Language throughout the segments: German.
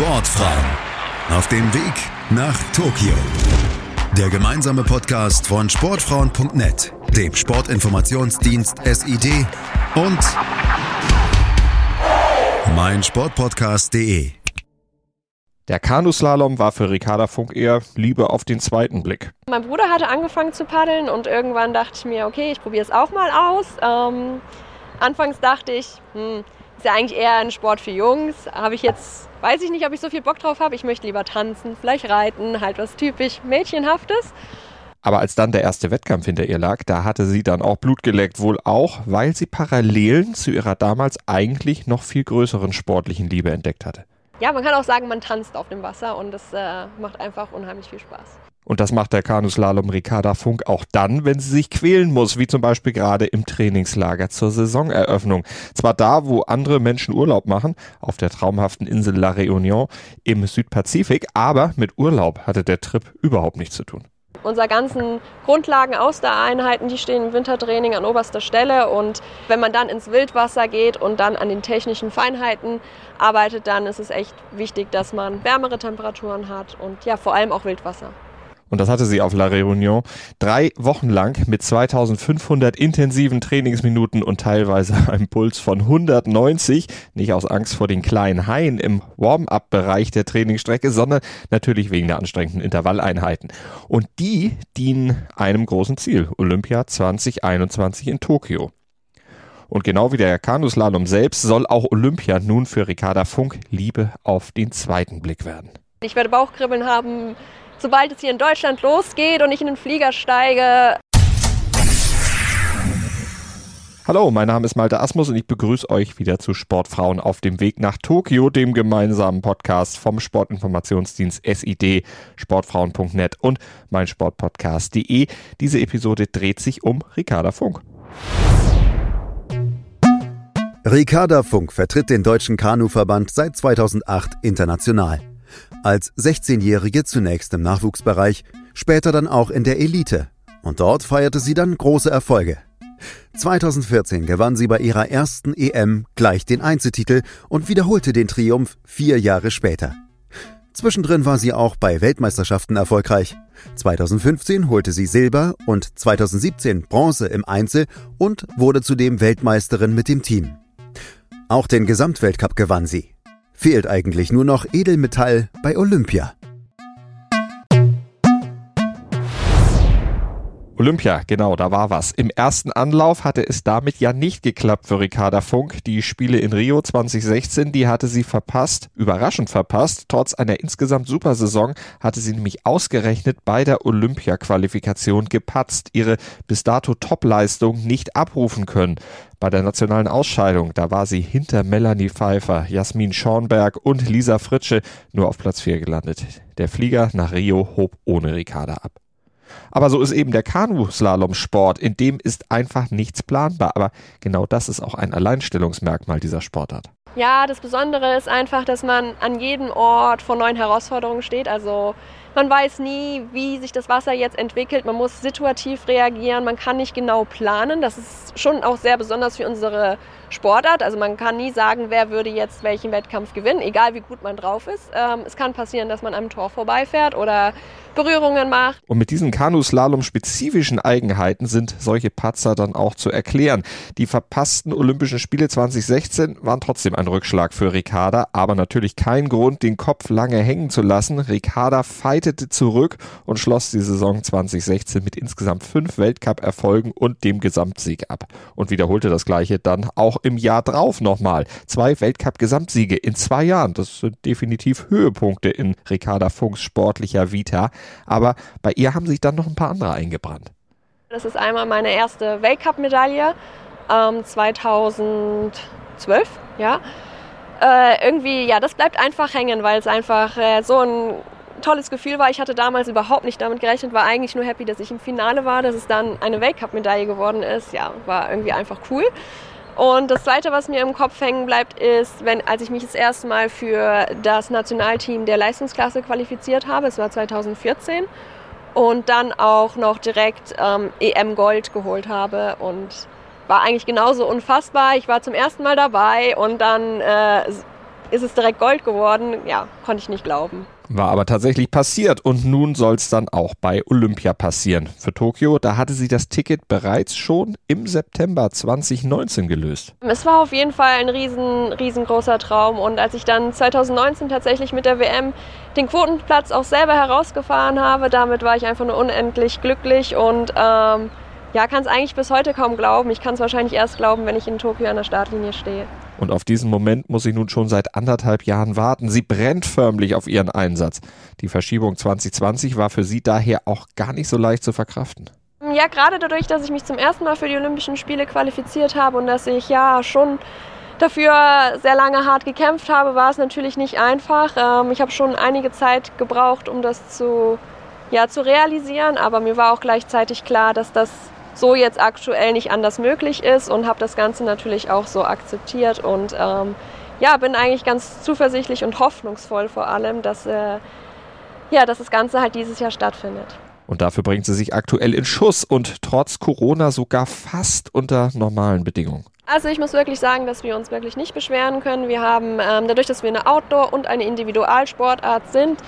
Sportfrauen auf dem Weg nach Tokio. Der gemeinsame Podcast von Sportfrauen.net, dem Sportinformationsdienst SID und meinsportpodcast.de. Der Kanuslalom war für Ricarda Funk eher Liebe auf den zweiten Blick. Mein Bruder hatte angefangen zu paddeln und irgendwann dachte ich mir, okay, ich probiere es auch mal aus. Ähm, anfangs dachte ich, hm, ist ja eigentlich eher ein Sport für Jungs. Habe ich jetzt, weiß ich nicht, ob ich so viel Bock drauf habe. Ich möchte lieber tanzen, vielleicht reiten, halt was typisch Mädchenhaftes. Aber als dann der erste Wettkampf hinter ihr lag, da hatte sie dann auch Blut geleckt, wohl auch, weil sie Parallelen zu ihrer damals eigentlich noch viel größeren sportlichen Liebe entdeckt hatte ja, man kann auch sagen, man tanzt auf dem Wasser und das äh, macht einfach unheimlich viel Spaß. Und das macht der Kanuslalom Ricarda Funk auch dann, wenn sie sich quälen muss, wie zum Beispiel gerade im Trainingslager zur Saisoneröffnung. Zwar da, wo andere Menschen Urlaub machen, auf der traumhaften Insel La Réunion im Südpazifik, aber mit Urlaub hatte der Trip überhaupt nichts zu tun. Unsere ganzen Grundlagen aus der Einheiten, die stehen im Wintertraining an oberster Stelle. Und wenn man dann ins Wildwasser geht und dann an den technischen Feinheiten arbeitet, dann ist es echt wichtig, dass man wärmere Temperaturen hat und ja, vor allem auch Wildwasser und das hatte sie auf La Réunion, drei Wochen lang mit 2500 intensiven Trainingsminuten und teilweise einem Puls von 190, nicht aus Angst vor den kleinen Haien im Warm-up-Bereich der Trainingsstrecke, sondern natürlich wegen der anstrengenden Intervalleinheiten. Und die dienen einem großen Ziel, Olympia 2021 in Tokio. Und genau wie der Kanuslalom selbst soll auch Olympia nun für Ricarda Funk Liebe auf den zweiten Blick werden. Ich werde Bauchkribbeln haben, sobald es hier in Deutschland losgeht und ich in den Flieger steige. Hallo, mein Name ist Malte Asmus und ich begrüße euch wieder zu Sportfrauen auf dem Weg nach Tokio, dem gemeinsamen Podcast vom Sportinformationsdienst SID, sportfrauen.net und meinsportpodcast.de. Diese Episode dreht sich um Ricarda Funk. Ricarda Funk vertritt den Deutschen Kanuverband seit 2008 international. Als 16-Jährige zunächst im Nachwuchsbereich, später dann auch in der Elite. Und dort feierte sie dann große Erfolge. 2014 gewann sie bei ihrer ersten EM gleich den Einzeltitel und wiederholte den Triumph vier Jahre später. Zwischendrin war sie auch bei Weltmeisterschaften erfolgreich. 2015 holte sie Silber und 2017 Bronze im Einzel und wurde zudem Weltmeisterin mit dem Team. Auch den Gesamtweltcup gewann sie. Fehlt eigentlich nur noch Edelmetall bei Olympia. Olympia, genau, da war was. Im ersten Anlauf hatte es damit ja nicht geklappt für Ricarda Funk. Die Spiele in Rio 2016, die hatte sie verpasst, überraschend verpasst. Trotz einer insgesamt super Saison hatte sie nämlich ausgerechnet bei der Olympia-Qualifikation gepatzt, ihre bis dato Topleistung nicht abrufen können. Bei der nationalen Ausscheidung, da war sie hinter Melanie Pfeiffer, Jasmin Schornberg und Lisa Fritsche nur auf Platz 4 gelandet. Der Flieger nach Rio hob ohne Ricarda ab. Aber so ist eben der Kanu-Slalom-Sport. In dem ist einfach nichts planbar. Aber genau das ist auch ein Alleinstellungsmerkmal dieser Sportart. Ja, das Besondere ist einfach, dass man an jedem Ort vor neuen Herausforderungen steht. Also man weiß nie, wie sich das Wasser jetzt entwickelt. Man muss situativ reagieren. Man kann nicht genau planen. Das ist schon auch sehr besonders für unsere Sportart. Also man kann nie sagen, wer würde jetzt welchen Wettkampf gewinnen, egal wie gut man drauf ist. Ähm, es kann passieren, dass man am Tor vorbeifährt oder Berührungen macht. Und mit diesen Kanuslalom-spezifischen Eigenheiten sind solche Patzer dann auch zu erklären. Die verpassten Olympischen Spiele 2016 waren trotzdem ein Rückschlag für Ricarda, aber natürlich kein Grund, den Kopf lange hängen zu lassen. Ricarda fightete zurück und schloss die Saison 2016 mit insgesamt fünf Weltcup-Erfolgen und dem Gesamtsieg ab. Und wiederholte das gleiche dann auch im Jahr drauf nochmal. Zwei Weltcup-Gesamtsiege in zwei Jahren. Das sind definitiv Höhepunkte in Ricarda Funks sportlicher Vita. Aber bei ihr haben sich dann noch ein paar andere eingebrannt. Das ist einmal meine erste Weltcup-Medaille ähm, 2012, ja. Äh, irgendwie, ja, das bleibt einfach hängen, weil es einfach äh, so ein tolles Gefühl war. Ich hatte damals überhaupt nicht damit gerechnet, war eigentlich nur happy, dass ich im Finale war, dass es dann eine Weltcup-Medaille geworden ist. Ja, war irgendwie einfach cool. Und das Zweite, was mir im Kopf hängen bleibt, ist, wenn, als ich mich das erste Mal für das Nationalteam der Leistungsklasse qualifiziert habe, es war 2014, und dann auch noch direkt ähm, EM Gold geholt habe und war eigentlich genauso unfassbar. Ich war zum ersten Mal dabei und dann äh, ist es direkt Gold geworden. Ja, konnte ich nicht glauben. War aber tatsächlich passiert und nun soll es dann auch bei Olympia passieren. Für Tokio, da hatte sie das Ticket bereits schon im September 2019 gelöst. Es war auf jeden Fall ein riesen, riesengroßer Traum und als ich dann 2019 tatsächlich mit der WM den Quotenplatz auch selber herausgefahren habe, damit war ich einfach nur unendlich glücklich und ähm, ja, kann es eigentlich bis heute kaum glauben. Ich kann es wahrscheinlich erst glauben, wenn ich in Tokio an der Startlinie stehe. Und auf diesen Moment muss sie nun schon seit anderthalb Jahren warten. Sie brennt förmlich auf ihren Einsatz. Die Verschiebung 2020 war für sie daher auch gar nicht so leicht zu verkraften. Ja, gerade dadurch, dass ich mich zum ersten Mal für die Olympischen Spiele qualifiziert habe und dass ich ja schon dafür sehr lange hart gekämpft habe, war es natürlich nicht einfach. Ähm, ich habe schon einige Zeit gebraucht, um das zu, ja, zu realisieren, aber mir war auch gleichzeitig klar, dass das so jetzt aktuell nicht anders möglich ist und habe das Ganze natürlich auch so akzeptiert und ähm, ja, bin eigentlich ganz zuversichtlich und hoffnungsvoll vor allem, dass, äh, ja, dass das Ganze halt dieses Jahr stattfindet. Und dafür bringt sie sich aktuell in Schuss und trotz Corona sogar fast unter normalen Bedingungen. Also ich muss wirklich sagen, dass wir uns wirklich nicht beschweren können. Wir haben ähm, dadurch, dass wir eine Outdoor- und eine Individualsportart sind,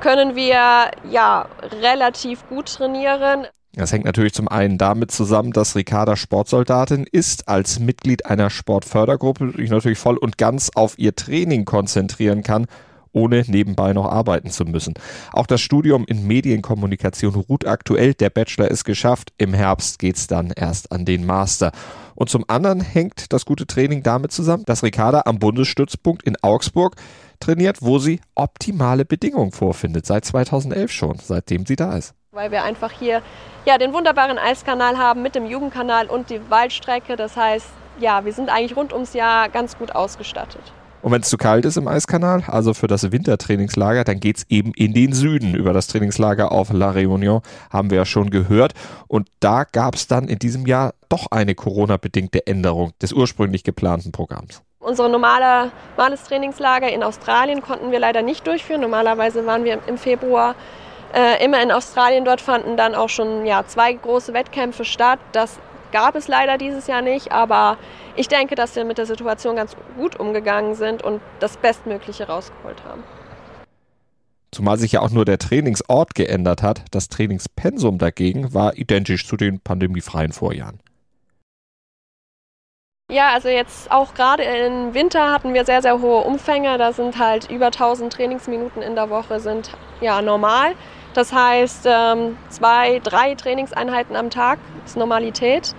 können wir ja relativ gut trainieren. Das hängt natürlich zum einen damit zusammen, dass Ricarda Sportsoldatin ist, als Mitglied einer Sportfördergruppe sich natürlich voll und ganz auf ihr Training konzentrieren kann, ohne nebenbei noch arbeiten zu müssen. Auch das Studium in Medienkommunikation ruht aktuell, der Bachelor ist geschafft, im Herbst geht's dann erst an den Master. Und zum anderen hängt das gute Training damit zusammen, dass Ricarda am Bundesstützpunkt in Augsburg trainiert, wo sie optimale Bedingungen vorfindet, seit 2011 schon, seitdem sie da ist. Weil wir einfach hier ja, den wunderbaren Eiskanal haben mit dem Jugendkanal und die Waldstrecke. Das heißt, ja, wir sind eigentlich rund ums Jahr ganz gut ausgestattet. Und wenn es zu kalt ist im Eiskanal, also für das Wintertrainingslager, dann geht es eben in den Süden. Über das Trainingslager auf La Réunion haben wir ja schon gehört. Und da gab es dann in diesem Jahr doch eine Corona-bedingte Änderung des ursprünglich geplanten Programms. Unser normale, normales Trainingslager in Australien konnten wir leider nicht durchführen. Normalerweise waren wir im Februar äh, immer in Australien. Dort fanden dann auch schon ja, zwei große Wettkämpfe statt. Das gab es leider dieses Jahr nicht, aber ich denke, dass wir mit der Situation ganz gut umgegangen sind und das Bestmögliche rausgeholt haben. Zumal sich ja auch nur der Trainingsort geändert hat. Das Trainingspensum dagegen war identisch zu den pandemiefreien Vorjahren. Ja, also jetzt auch gerade im Winter hatten wir sehr, sehr hohe Umfänge. Da sind halt über 1000 Trainingsminuten in der Woche sind ja normal. Das heißt, ähm, zwei, drei Trainingseinheiten am Tag ist Normalität.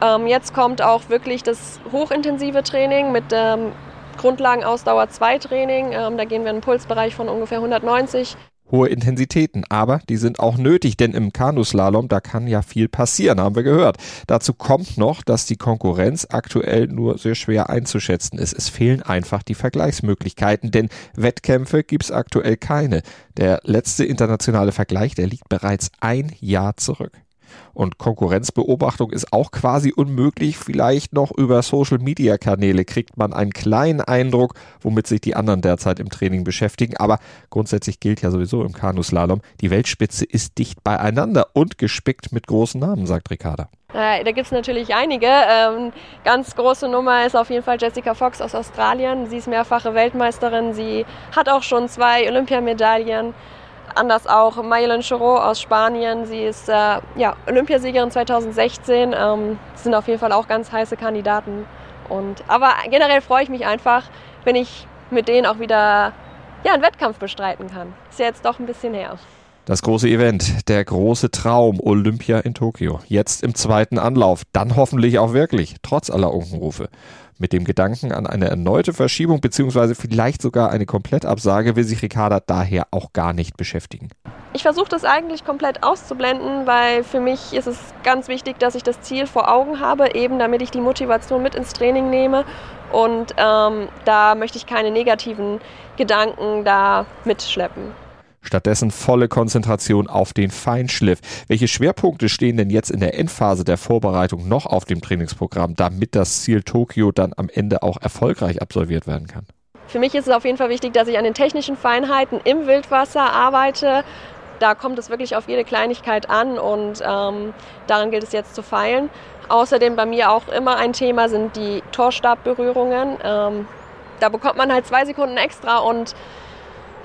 Ähm, jetzt kommt auch wirklich das hochintensive Training mit dem Grundlagenausdauer 2 Training. Ähm, da gehen wir in einen Pulsbereich von ungefähr 190 hohe Intensitäten. Aber die sind auch nötig, denn im Kanuslalom, da kann ja viel passieren, haben wir gehört. Dazu kommt noch, dass die Konkurrenz aktuell nur sehr schwer einzuschätzen ist. Es fehlen einfach die Vergleichsmöglichkeiten, denn Wettkämpfe gibt's aktuell keine. Der letzte internationale Vergleich, der liegt bereits ein Jahr zurück. Und Konkurrenzbeobachtung ist auch quasi unmöglich. Vielleicht noch über Social-Media-Kanäle kriegt man einen kleinen Eindruck, womit sich die anderen derzeit im Training beschäftigen. Aber grundsätzlich gilt ja sowieso im Kanuslalom, die Weltspitze ist dicht beieinander und gespickt mit großen Namen, sagt Ricarda. da gibt es natürlich einige. Ähm, ganz große Nummer ist auf jeden Fall Jessica Fox aus Australien. Sie ist mehrfache Weltmeisterin. Sie hat auch schon zwei Olympiamedaillen. Anders auch Mayelen Chorot aus Spanien. Sie ist äh, ja, Olympiasiegerin 2016. Ähm, sind auf jeden Fall auch ganz heiße Kandidaten. Und, aber generell freue ich mich einfach, wenn ich mit denen auch wieder ja, einen Wettkampf bestreiten kann. Ist ja jetzt doch ein bisschen her. Das große Event, der große Traum Olympia in Tokio. Jetzt im zweiten Anlauf, dann hoffentlich auch wirklich, trotz aller Unkenrufe. Mit dem Gedanken an eine erneute Verschiebung bzw. vielleicht sogar eine Komplettabsage will sich Ricarda daher auch gar nicht beschäftigen. Ich versuche das eigentlich komplett auszublenden, weil für mich ist es ganz wichtig, dass ich das Ziel vor Augen habe, eben damit ich die Motivation mit ins Training nehme. Und ähm, da möchte ich keine negativen Gedanken da mitschleppen. Stattdessen volle Konzentration auf den Feinschliff. Welche Schwerpunkte stehen denn jetzt in der Endphase der Vorbereitung noch auf dem Trainingsprogramm, damit das Ziel Tokio dann am Ende auch erfolgreich absolviert werden kann? Für mich ist es auf jeden Fall wichtig, dass ich an den technischen Feinheiten im Wildwasser arbeite. Da kommt es wirklich auf jede Kleinigkeit an und ähm, daran gilt es jetzt zu feilen. Außerdem bei mir auch immer ein Thema sind die Torstabberührungen. Ähm, da bekommt man halt zwei Sekunden extra und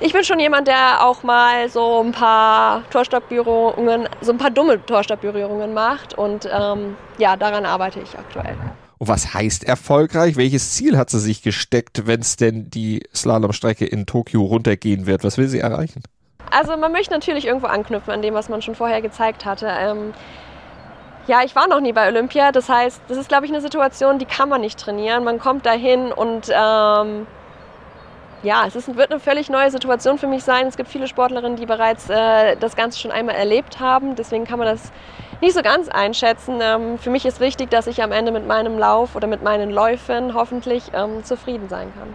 ich bin schon jemand, der auch mal so ein paar Torstabberührungen, so ein paar dumme Torstabberührungen macht und ähm, ja, daran arbeite ich aktuell. Und was heißt erfolgreich? Welches Ziel hat sie sich gesteckt, wenn es denn die Slalomstrecke in Tokio runtergehen wird? Was will sie erreichen? Also man möchte natürlich irgendwo anknüpfen an dem, was man schon vorher gezeigt hatte. Ähm, ja, ich war noch nie bei Olympia. Das heißt, das ist, glaube ich, eine Situation, die kann man nicht trainieren. Man kommt dahin und ähm, ja, es ist, wird eine völlig neue Situation für mich sein. Es gibt viele Sportlerinnen, die bereits äh, das Ganze schon einmal erlebt haben. Deswegen kann man das nicht so ganz einschätzen. Ähm, für mich ist wichtig, dass ich am Ende mit meinem Lauf oder mit meinen Läufen hoffentlich ähm, zufrieden sein kann.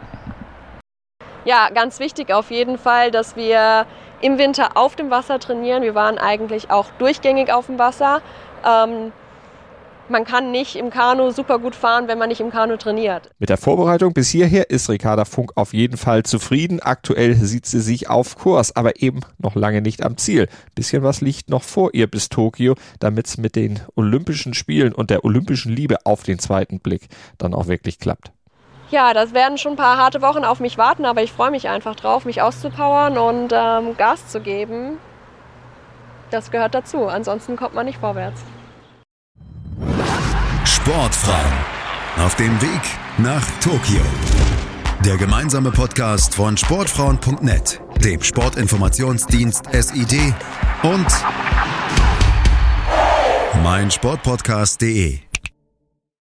Ja, ganz wichtig auf jeden Fall, dass wir im Winter auf dem Wasser trainieren. Wir waren eigentlich auch durchgängig auf dem Wasser. Ähm, man kann nicht im Kanu super gut fahren, wenn man nicht im Kanu trainiert. Mit der Vorbereitung bis hierher ist Ricarda Funk auf jeden Fall zufrieden. Aktuell sieht sie sich auf Kurs, aber eben noch lange nicht am Ziel. Bisschen was liegt noch vor ihr bis Tokio, damit es mit den Olympischen Spielen und der olympischen Liebe auf den zweiten Blick dann auch wirklich klappt. Ja, das werden schon ein paar harte Wochen auf mich warten, aber ich freue mich einfach drauf, mich auszupowern und ähm, Gas zu geben. Das gehört dazu, ansonsten kommt man nicht vorwärts. Sportfrauen auf dem Weg nach Tokio. Der gemeinsame Podcast von Sportfrauen.net, dem Sportinformationsdienst SID und meinsportpodcast.de.